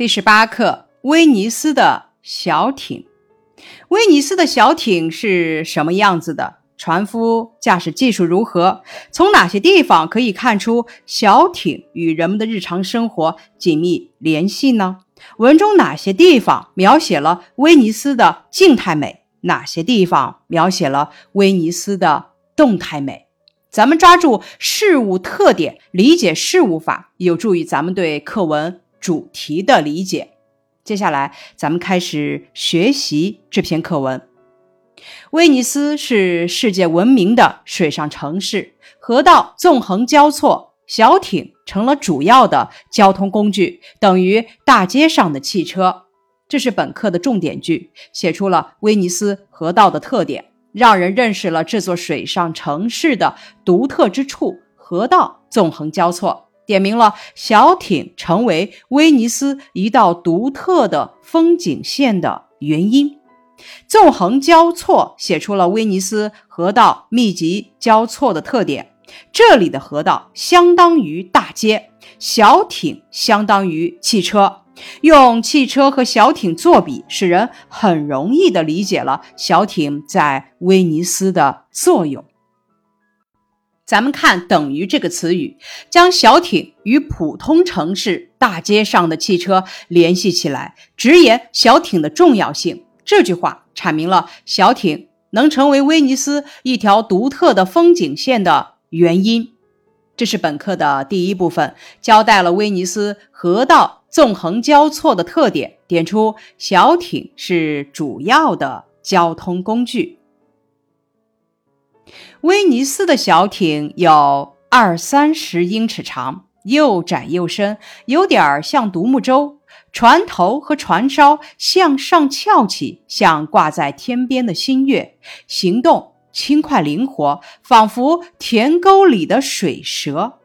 第十八课：威尼斯的小艇。威尼斯的小艇是什么样子的？船夫驾驶技术如何？从哪些地方可以看出小艇与人们的日常生活紧密联系呢？文中哪些地方描写了威尼斯的静态美？哪些地方描写了威尼斯的动态美？咱们抓住事物特点，理解事物法，有助于咱们对课文。主题的理解。接下来，咱们开始学习这篇课文。威尼斯是世界闻名的水上城市，河道纵横交错，小艇成了主要的交通工具，等于大街上的汽车。这是本课的重点句，写出了威尼斯河道的特点，让人认识了这座水上城市的独特之处：河道纵横交错。点明了小艇成为威尼斯一道独特的风景线的原因。纵横交错写出了威尼斯河道密集交错的特点。这里的河道相当于大街，小艇相当于汽车。用汽车和小艇作比，使人很容易地理解了小艇在威尼斯的作用。咱们看“等于”这个词语，将小艇与普通城市大街上的汽车联系起来，直言小艇的重要性。这句话阐明了小艇能成为威尼斯一条独特的风景线的原因。这是本课的第一部分，交代了威尼斯河道纵横交错的特点，点出小艇是主要的交通工具。威尼斯的小艇有二三十英尺长，又窄又深，有点儿像独木舟。船头和船梢向上翘起，像挂在天边的新月。行动轻快灵活，仿佛田沟里的水蛇。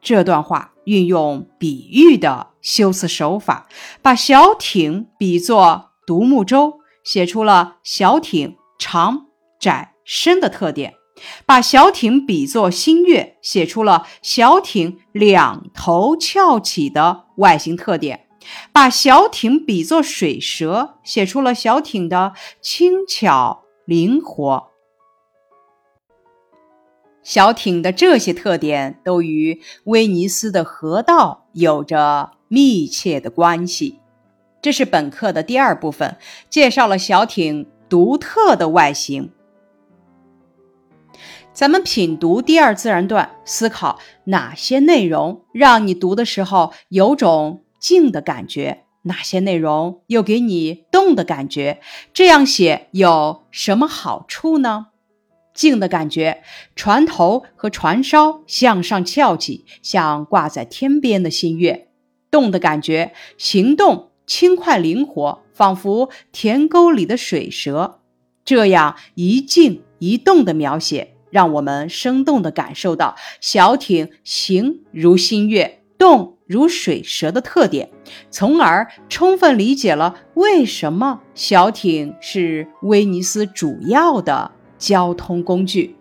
这段话运用比喻的修辞手法，把小艇比作独木舟，写出了小艇长、窄、深的特点。把小艇比作新月，写出了小艇两头翘起的外形特点；把小艇比作水蛇，写出了小艇的轻巧灵活。小艇的这些特点都与威尼斯的河道有着密切的关系。这是本课的第二部分，介绍了小艇独特的外形。咱们品读第二自然段，思考哪些内容让你读的时候有种静的感觉，哪些内容又给你动的感觉？这样写有什么好处呢？静的感觉，船头和船梢向上翘起，像挂在天边的新月；动的感觉，行动轻快灵活，仿佛田沟里的水蛇。这样一静一动的描写。让我们生动地感受到小艇形如新月、动如水蛇的特点，从而充分理解了为什么小艇是威尼斯主要的交通工具。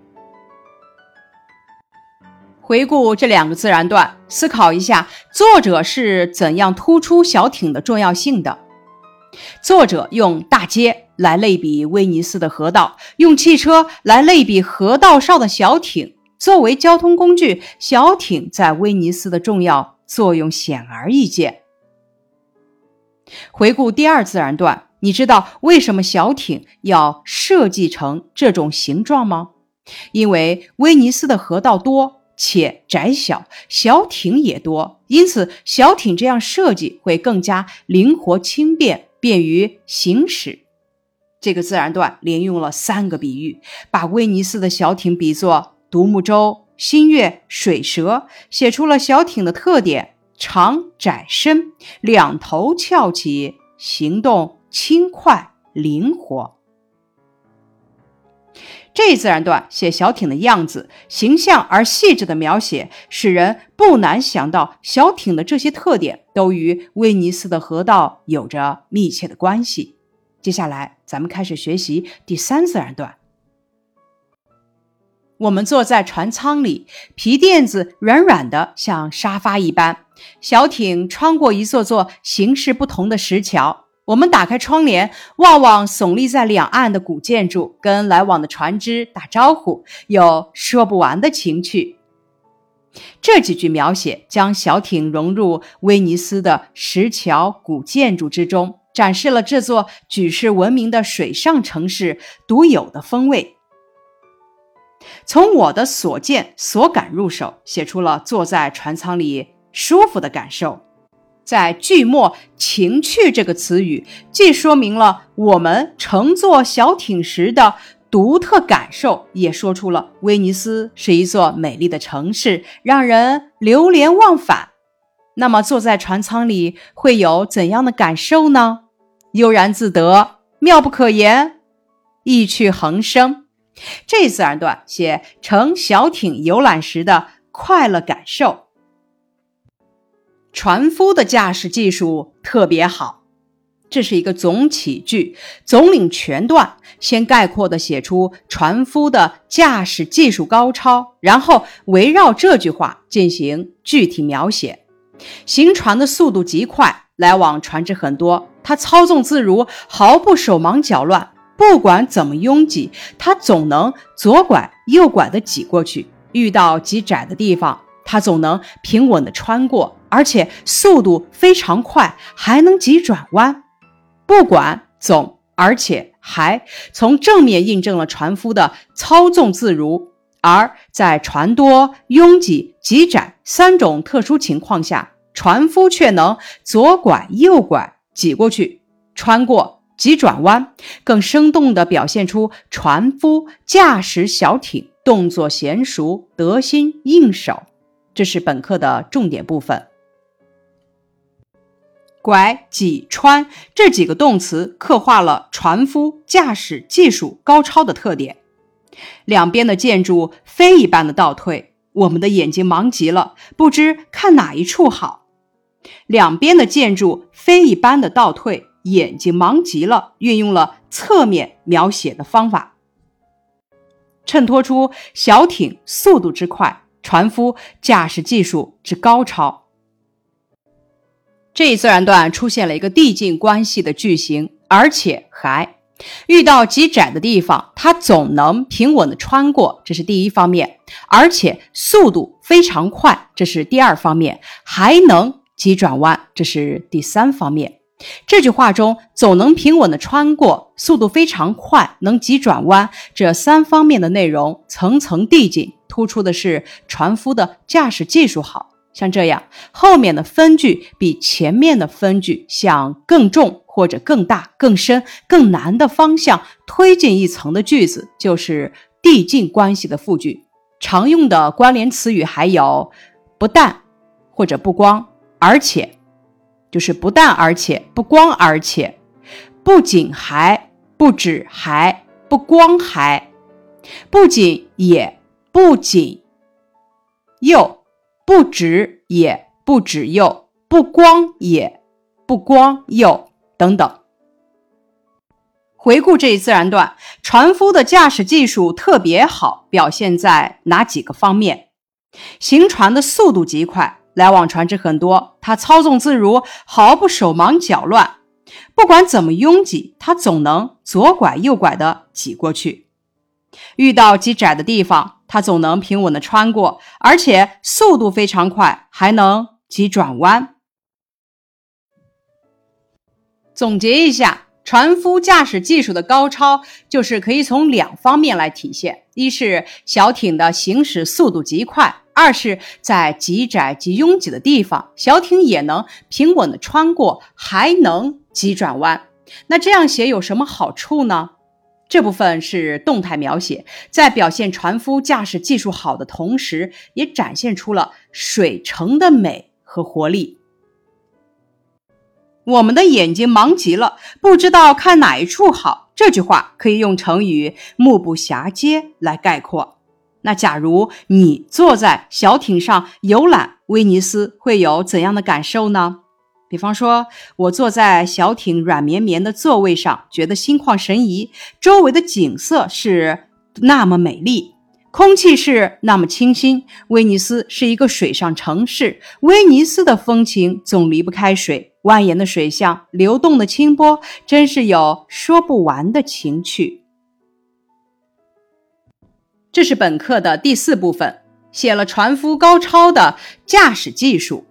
回顾这两个自然段，思考一下作者是怎样突出小艇的重要性的。作者用大街。来类比威尼斯的河道，用汽车来类比河道上的小艇。作为交通工具，小艇在威尼斯的重要作用显而易见。回顾第二自然段，你知道为什么小艇要设计成这种形状吗？因为威尼斯的河道多且窄小，小艇也多，因此小艇这样设计会更加灵活轻便，便于行驶。这个自然段连用了三个比喻，把威尼斯的小艇比作独木舟、新月、水蛇，写出了小艇的特点：长、窄、深，两头翘起，行动轻快灵活。这一自然段写小艇的样子，形象而细致的描写，使人不难想到小艇的这些特点都与威尼斯的河道有着密切的关系。接下来，咱们开始学习第三自然段。我们坐在船舱里，皮垫子软软的，像沙发一般。小艇穿过一座座形式不同的石桥。我们打开窗帘，望望耸立在两岸的古建筑，跟来往的船只打招呼，有说不完的情趣。这几句描写将小艇融入威尼斯的石桥古建筑之中，展示了这座举世闻名的水上城市独有的风味。从我的所见所感入手，写出了坐在船舱里舒服的感受。在句末“情趣”这个词语，既说明了我们乘坐小艇时的独特感受，也说出了威尼斯是一座美丽的城市，让人流连忘返。那么，坐在船舱里会有怎样的感受呢？悠然自得，妙不可言，意趣横生。这自然段写乘小艇游览时的快乐感受。船夫的驾驶技术特别好，这是一个总起句，总领全段，先概括的写出船夫的驾驶技术高超，然后围绕这句话进行具体描写。行船的速度极快，来往船只很多，他操纵自如，毫不手忙脚乱。不管怎么拥挤，他总能左拐右拐的挤过去；遇到极窄的地方，他总能平稳的穿过。而且速度非常快，还能急转弯。不管总，而且还从正面印证了船夫的操纵自如。而在船多、拥挤、极窄三种特殊情况下，船夫却能左拐右拐挤过去，穿过急转弯，更生动地表现出船夫驾驶小艇动作娴熟、得心应手。这是本课的重点部分。拐、挤、穿这几个动词刻画了船夫驾驶技术高超的特点。两边的建筑飞一般的倒退，我们的眼睛忙极了，不知看哪一处好。两边的建筑飞一般的倒退，眼睛忙极了，运用了侧面描写的方法，衬托出小艇速度之快，船夫驾驶技术之高超。这一自然段出现了一个递进关系的句型，而且还遇到极窄的地方，它总能平稳的穿过，这是第一方面；而且速度非常快，这是第二方面；还能急转弯，这是第三方面。这句话中总能平稳的穿过，速度非常快，能急转弯，这三方面的内容层层递进，突出的是船夫的驾驶技术好。像这样，后面的分句比前面的分句向更重或者更大、更深、更难的方向推进一层的句子，就是递进关系的复句。常用的关联词语还有不但或者不光，而且，就是不但而且不光而且，不仅还不止还不光还，不仅也不仅又。不止也不止又，不光也不光又，等等。回顾这一自然段，船夫的驾驶技术特别好，表现在哪几个方面？行船的速度极快，来往船只很多，他操纵自如，毫不手忙脚乱。不管怎么拥挤，他总能左拐右拐的挤过去。遇到极窄的地方。它总能平稳的穿过，而且速度非常快，还能急转弯。总结一下，船夫驾驶技术的高超，就是可以从两方面来体现：一是小艇的行驶速度极快；二是在极窄极拥挤的地方，小艇也能平稳的穿过，还能急转弯。那这样写有什么好处呢？这部分是动态描写，在表现船夫驾驶技术好的同时，也展现出了水城的美和活力。我们的眼睛忙极了，不知道看哪一处好。这句话可以用成语“目不暇接”来概括。那假如你坐在小艇上游览威尼斯，会有怎样的感受呢？比方说，我坐在小艇软绵绵的座位上，觉得心旷神怡，周围的景色是那么美丽。空气是那么清新。威尼斯是一个水上城市，威尼斯的风情总离不开水。蜿蜒的水巷，流动的清波，真是有说不完的情趣。这是本课的第四部分，写了船夫高超的驾驶技术。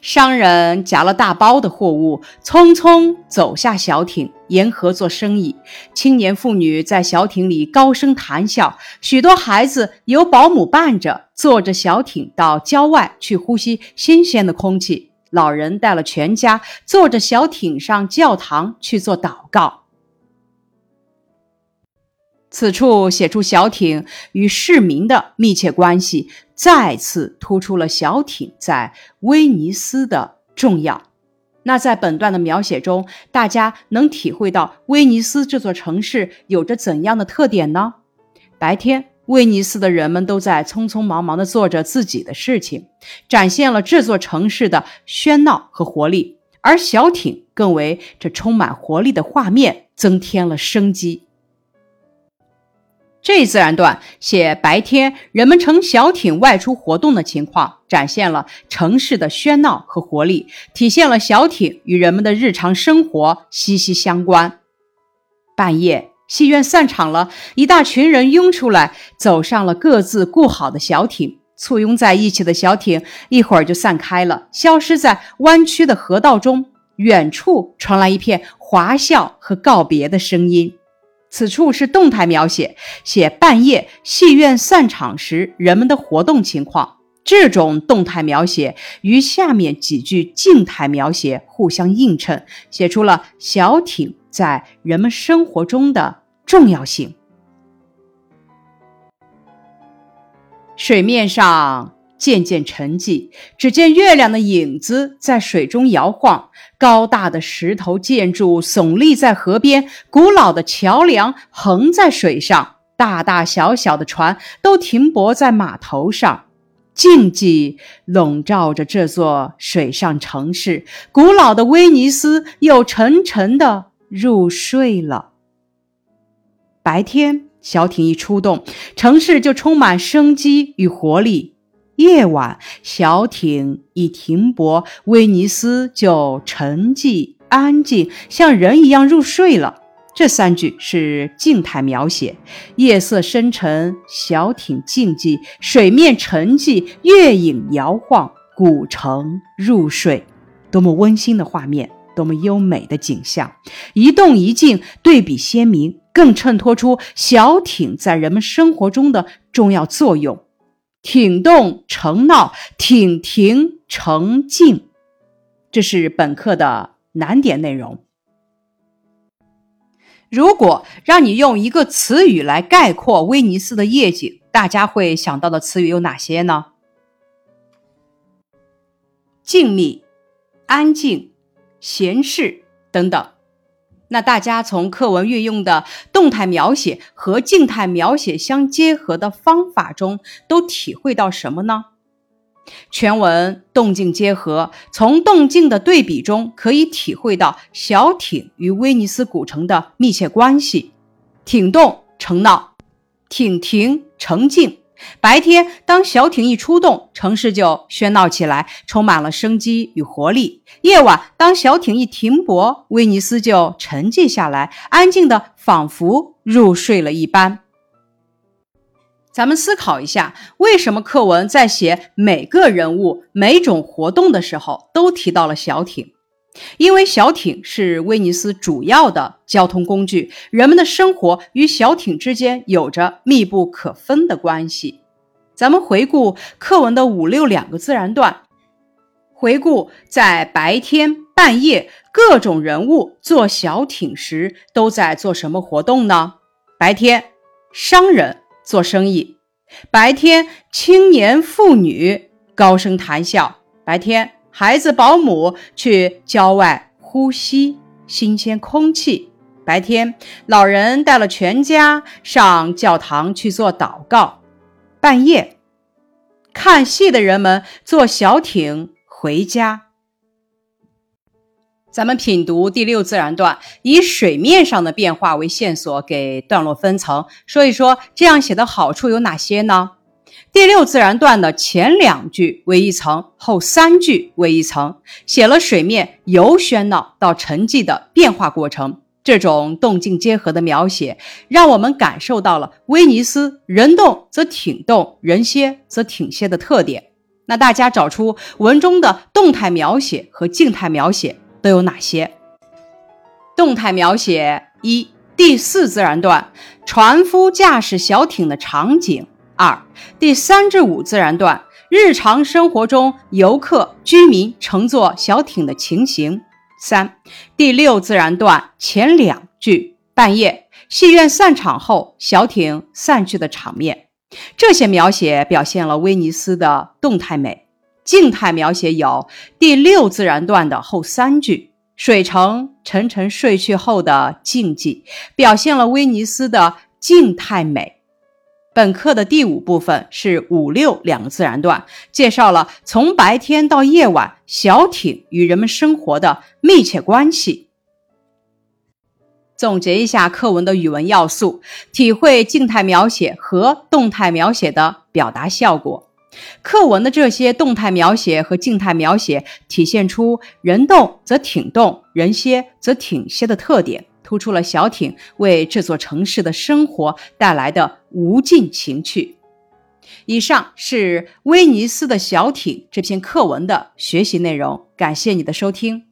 商人夹了大包的货物，匆匆走下小艇，沿河做生意。青年妇女在小艇里高声谈笑，许多孩子由保姆伴着，坐着小艇到郊外去呼吸新鲜的空气。老人带了全家，坐着小艇上教堂去做祷告。此处写出小艇与市民的密切关系，再次突出了小艇在威尼斯的重要。那在本段的描写中，大家能体会到威尼斯这座城市有着怎样的特点呢？白天，威尼斯的人们都在匆匆忙忙地做着自己的事情，展现了这座城市的喧闹和活力；而小艇更为这充满活力的画面增添了生机。这一自然段写白天人们乘小艇外出活动的情况，展现了城市的喧闹和活力，体现了小艇与人们的日常生活息息相关。半夜，戏院散场了，一大群人拥出来，走上了各自雇好的小艇。簇拥在一起的小艇一会儿就散开了，消失在弯曲的河道中。远处传来一片哗笑和告别的声音。此处是动态描写，写半夜戏院散场时人们的活动情况。这种动态描写与下面几句静态描写互相映衬，写出了小艇在人们生活中的重要性。水面上。渐渐沉寂，只见月亮的影子在水中摇晃。高大的石头建筑耸立在河边，古老的桥梁横在水上，大大小小的船都停泊在码头上。静寂笼罩着这座水上城市，古老的威尼斯又沉沉的入睡了。白天，小艇一出动，城市就充满生机与活力。夜晚，小艇一停泊，威尼斯就沉寂安静，像人一样入睡了。这三句是静态描写：夜色深沉，小艇静寂，水面沉寂，月影摇晃，古城入睡。多么温馨的画面，多么优美的景象！一动一静，对比鲜明，更衬托出小艇在人们生活中的重要作用。挺动成闹，挺停成静，这是本课的难点内容。如果让你用一个词语来概括威尼斯的夜景，大家会想到的词语有哪些呢？静谧、安静、闲适等等。那大家从课文运用的动态描写和静态描写相结合的方法中，都体会到什么呢？全文动静结合，从动静的对比中可以体会到小艇与威尼斯古城的密切关系。艇动成闹，艇停成静。白天，当小艇一出动，城市就喧闹起来，充满了生机与活力；夜晚，当小艇一停泊，威尼斯就沉寂下来，安静的仿佛入睡了一般。咱们思考一下，为什么课文在写每个人物、每种活动的时候都提到了小艇？因为小艇是威尼斯主要的交通工具，人们的生活与小艇之间有着密不可分的关系。咱们回顾课文的五六两个自然段，回顾在白天、半夜各种人物坐小艇时都在做什么活动呢？白天，商人做生意；白天，青年妇女高声谈笑；白天。孩子、保姆去郊外呼吸新鲜空气。白天，老人带了全家上教堂去做祷告。半夜，看戏的人们坐小艇回家。咱们品读第六自然段，以水面上的变化为线索，给段落分层，说一说这样写的好处有哪些呢？第六自然段的前两句为一层，后三句为一层，写了水面由喧闹到沉寂的变化过程。这种动静结合的描写，让我们感受到了威尼斯“人动则挺动，人歇则挺歇”的特点。那大家找出文中的动态描写和静态描写。都有哪些？动态描写一，第四自然段船夫驾驶小艇的场景；二，第三至五自然段日常生活中游客、居民乘坐小艇的情形；三，第六自然段前两句半夜戏院散场后小艇散去的场面。这些描写表现了威尼斯的动态美。静态描写有第六自然段的后三句，水城沉沉睡去后的静寂，表现了威尼斯的静态美。本课的第五部分是五六两个自然段，介绍了从白天到夜晚小艇与人们生活的密切关系。总结一下课文的语文要素，体会静态描写和动态描写的表达效果。课文的这些动态描写和静态描写，体现出人动则挺动，人歇则挺歇的特点，突出了小艇为这座城市的生活带来的无尽情趣。以上是《威尼斯的小艇》这篇课文的学习内容，感谢你的收听。